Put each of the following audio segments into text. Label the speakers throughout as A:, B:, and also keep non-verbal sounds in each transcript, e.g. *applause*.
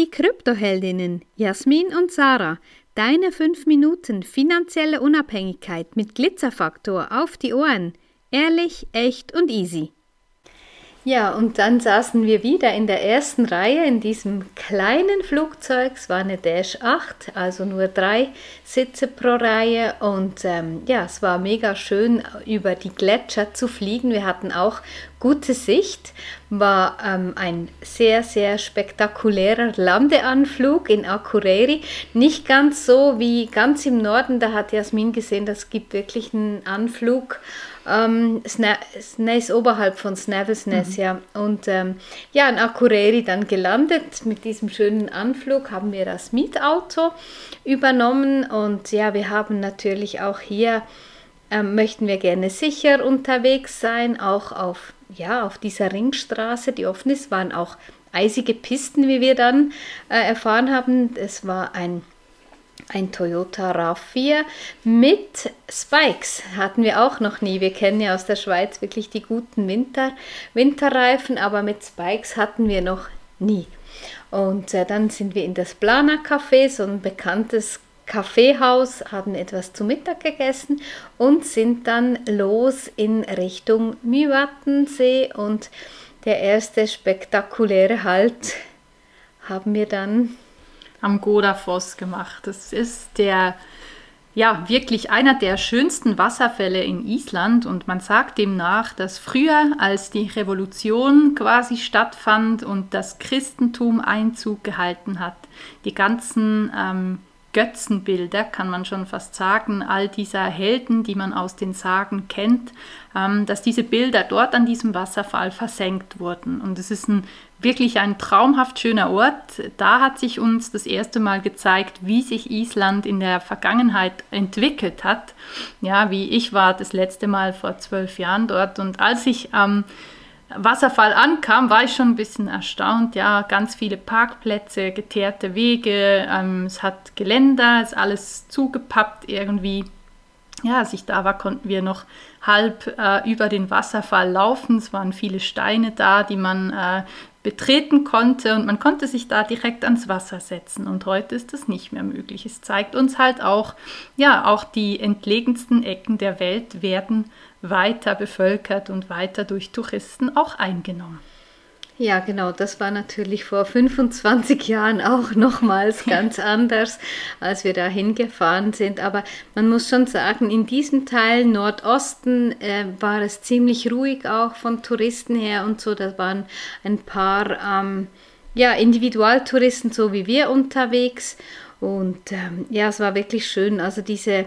A: Die Kryptoheldinnen Jasmin und Sarah. Deine 5 Minuten finanzielle Unabhängigkeit mit Glitzerfaktor auf die Ohren. Ehrlich, echt und easy. Ja, und dann saßen wir wieder in der ersten Reihe in diesem kleinen Flugzeug. Es war eine Dash 8, also nur drei Sitze pro Reihe. Und ähm, ja, es war mega schön, über die Gletscher zu fliegen. Wir hatten auch gute Sicht. War ähm, ein sehr, sehr spektakulärer Landeanflug in Akureyri. Nicht ganz so wie ganz im Norden. Da hat Jasmin gesehen, das gibt wirklich einen Anflug ähm, Snes oberhalb von Snavelsness, mhm. ja. Und ähm, ja, in Akureyri dann gelandet. Mit diesem schönen Anflug haben wir das Mietauto übernommen und ja, wir haben natürlich auch hier ähm, möchten wir gerne sicher unterwegs sein, auch auf, ja, auf dieser Ringstraße, die offen ist, waren auch eisige Pisten, wie wir dann äh, erfahren haben. Es war ein ein Toyota RAV4 mit Spikes. Hatten wir auch noch nie. Wir kennen ja aus der Schweiz wirklich die guten Winter, Winterreifen, aber mit Spikes hatten wir noch nie. Und äh, dann sind wir in das Plana Café, so ein bekanntes Kaffeehaus, haben etwas zu Mittag gegessen und sind dann los in Richtung Müwattensee und der erste spektakuläre Halt haben wir dann
B: am Godafoss gemacht. Das ist der ja, wirklich einer der schönsten Wasserfälle in Island und man sagt demnach, dass früher, als die Revolution quasi stattfand und das Christentum Einzug gehalten hat, die ganzen ähm, Götzenbilder, kann man schon fast sagen, all dieser Helden, die man aus den Sagen kennt, ähm, dass diese Bilder dort an diesem Wasserfall versenkt wurden. Und es ist ein, wirklich ein traumhaft schöner Ort. Da hat sich uns das erste Mal gezeigt, wie sich Island in der Vergangenheit entwickelt hat. Ja, wie ich war das letzte Mal vor zwölf Jahren dort. Und als ich am ähm, Wasserfall ankam, war ich schon ein bisschen erstaunt. Ja, ganz viele Parkplätze, geteerte Wege, ähm, es hat Geländer, ist alles zugepappt irgendwie. Ja, als ich da war, konnten wir noch halb äh, über den Wasserfall laufen. Es waren viele Steine da, die man äh, betreten konnte und man konnte sich da direkt ans Wasser setzen. Und heute ist das nicht mehr möglich. Es zeigt uns halt auch, ja, auch die entlegensten Ecken der Welt werden weiter bevölkert und weiter durch Touristen auch eingenommen.
A: Ja, genau, das war natürlich vor 25 Jahren auch nochmals *laughs* ganz anders, als wir da hingefahren sind. Aber man muss schon sagen, in diesem Teil Nordosten äh, war es ziemlich ruhig auch von Touristen her und so. Da waren ein paar ähm, ja, Individualtouristen, so wie wir unterwegs. Und ähm, ja, es war wirklich schön. Also diese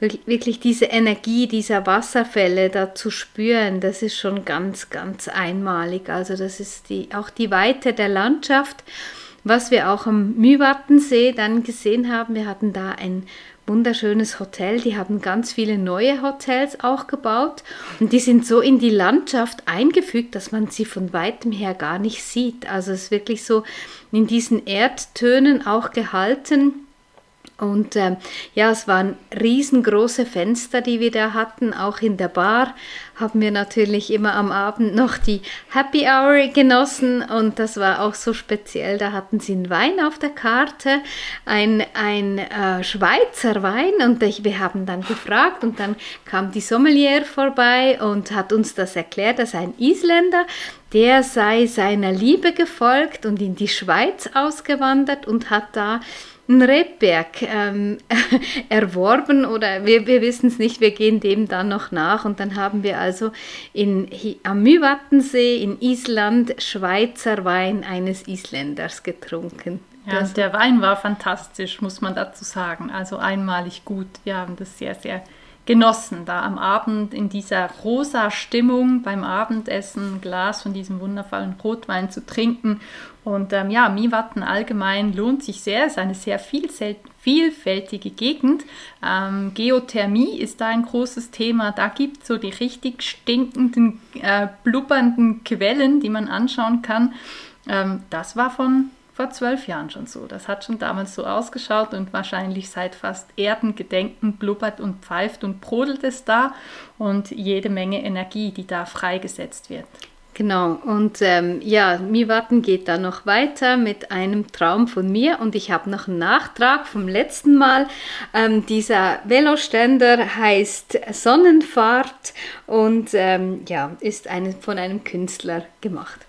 A: wirklich diese Energie dieser Wasserfälle da zu spüren, das ist schon ganz, ganz einmalig. Also das ist die, auch die Weite der Landschaft. Was wir auch am Mühwattensee dann gesehen haben, wir hatten da ein wunderschönes Hotel. Die haben ganz viele neue Hotels auch gebaut und die sind so in die Landschaft eingefügt, dass man sie von weitem her gar nicht sieht. Also es ist wirklich so in diesen Erdtönen auch gehalten. Und ähm, ja, es waren riesengroße Fenster, die wir da hatten. Auch in der Bar haben wir natürlich immer am Abend noch die Happy Hour genossen. Und das war auch so speziell. Da hatten sie einen Wein auf der Karte, ein, ein äh, Schweizer Wein. Und ich, wir haben dann gefragt und dann kam die Sommelier vorbei und hat uns das erklärt, dass ein Isländer, der sei seiner Liebe gefolgt und in die Schweiz ausgewandert und hat da ein Rebberg ähm, *laughs* erworben oder wir, wir wissen es nicht, wir gehen dem dann noch nach und dann haben wir also in, am Müwattensee in Island Schweizer Wein eines Isländers getrunken.
B: Ja, der Wein war fantastisch, muss man dazu sagen. Also einmalig gut. Wir haben das sehr, sehr genossen, da am Abend in dieser rosa Stimmung beim Abendessen ein Glas von diesem wundervollen Rotwein zu trinken. Und ähm, ja, Miwatten allgemein lohnt sich sehr, es ist eine sehr vielfältige Gegend. Ähm, Geothermie ist da ein großes Thema. Da gibt es so die richtig stinkenden, äh, blubbernden Quellen, die man anschauen kann. Ähm, das war von vor zwölf Jahren schon so. Das hat schon damals so ausgeschaut und wahrscheinlich seit fast Erdengedenken blubbert und pfeift und brodelt es da und jede Menge Energie, die da freigesetzt wird.
A: Genau, und ähm, ja, Miwarten geht dann noch weiter mit einem Traum von mir und ich habe noch einen Nachtrag vom letzten Mal. Ähm, dieser Veloständer heißt Sonnenfahrt und ähm, ja, ist eine, von einem Künstler gemacht.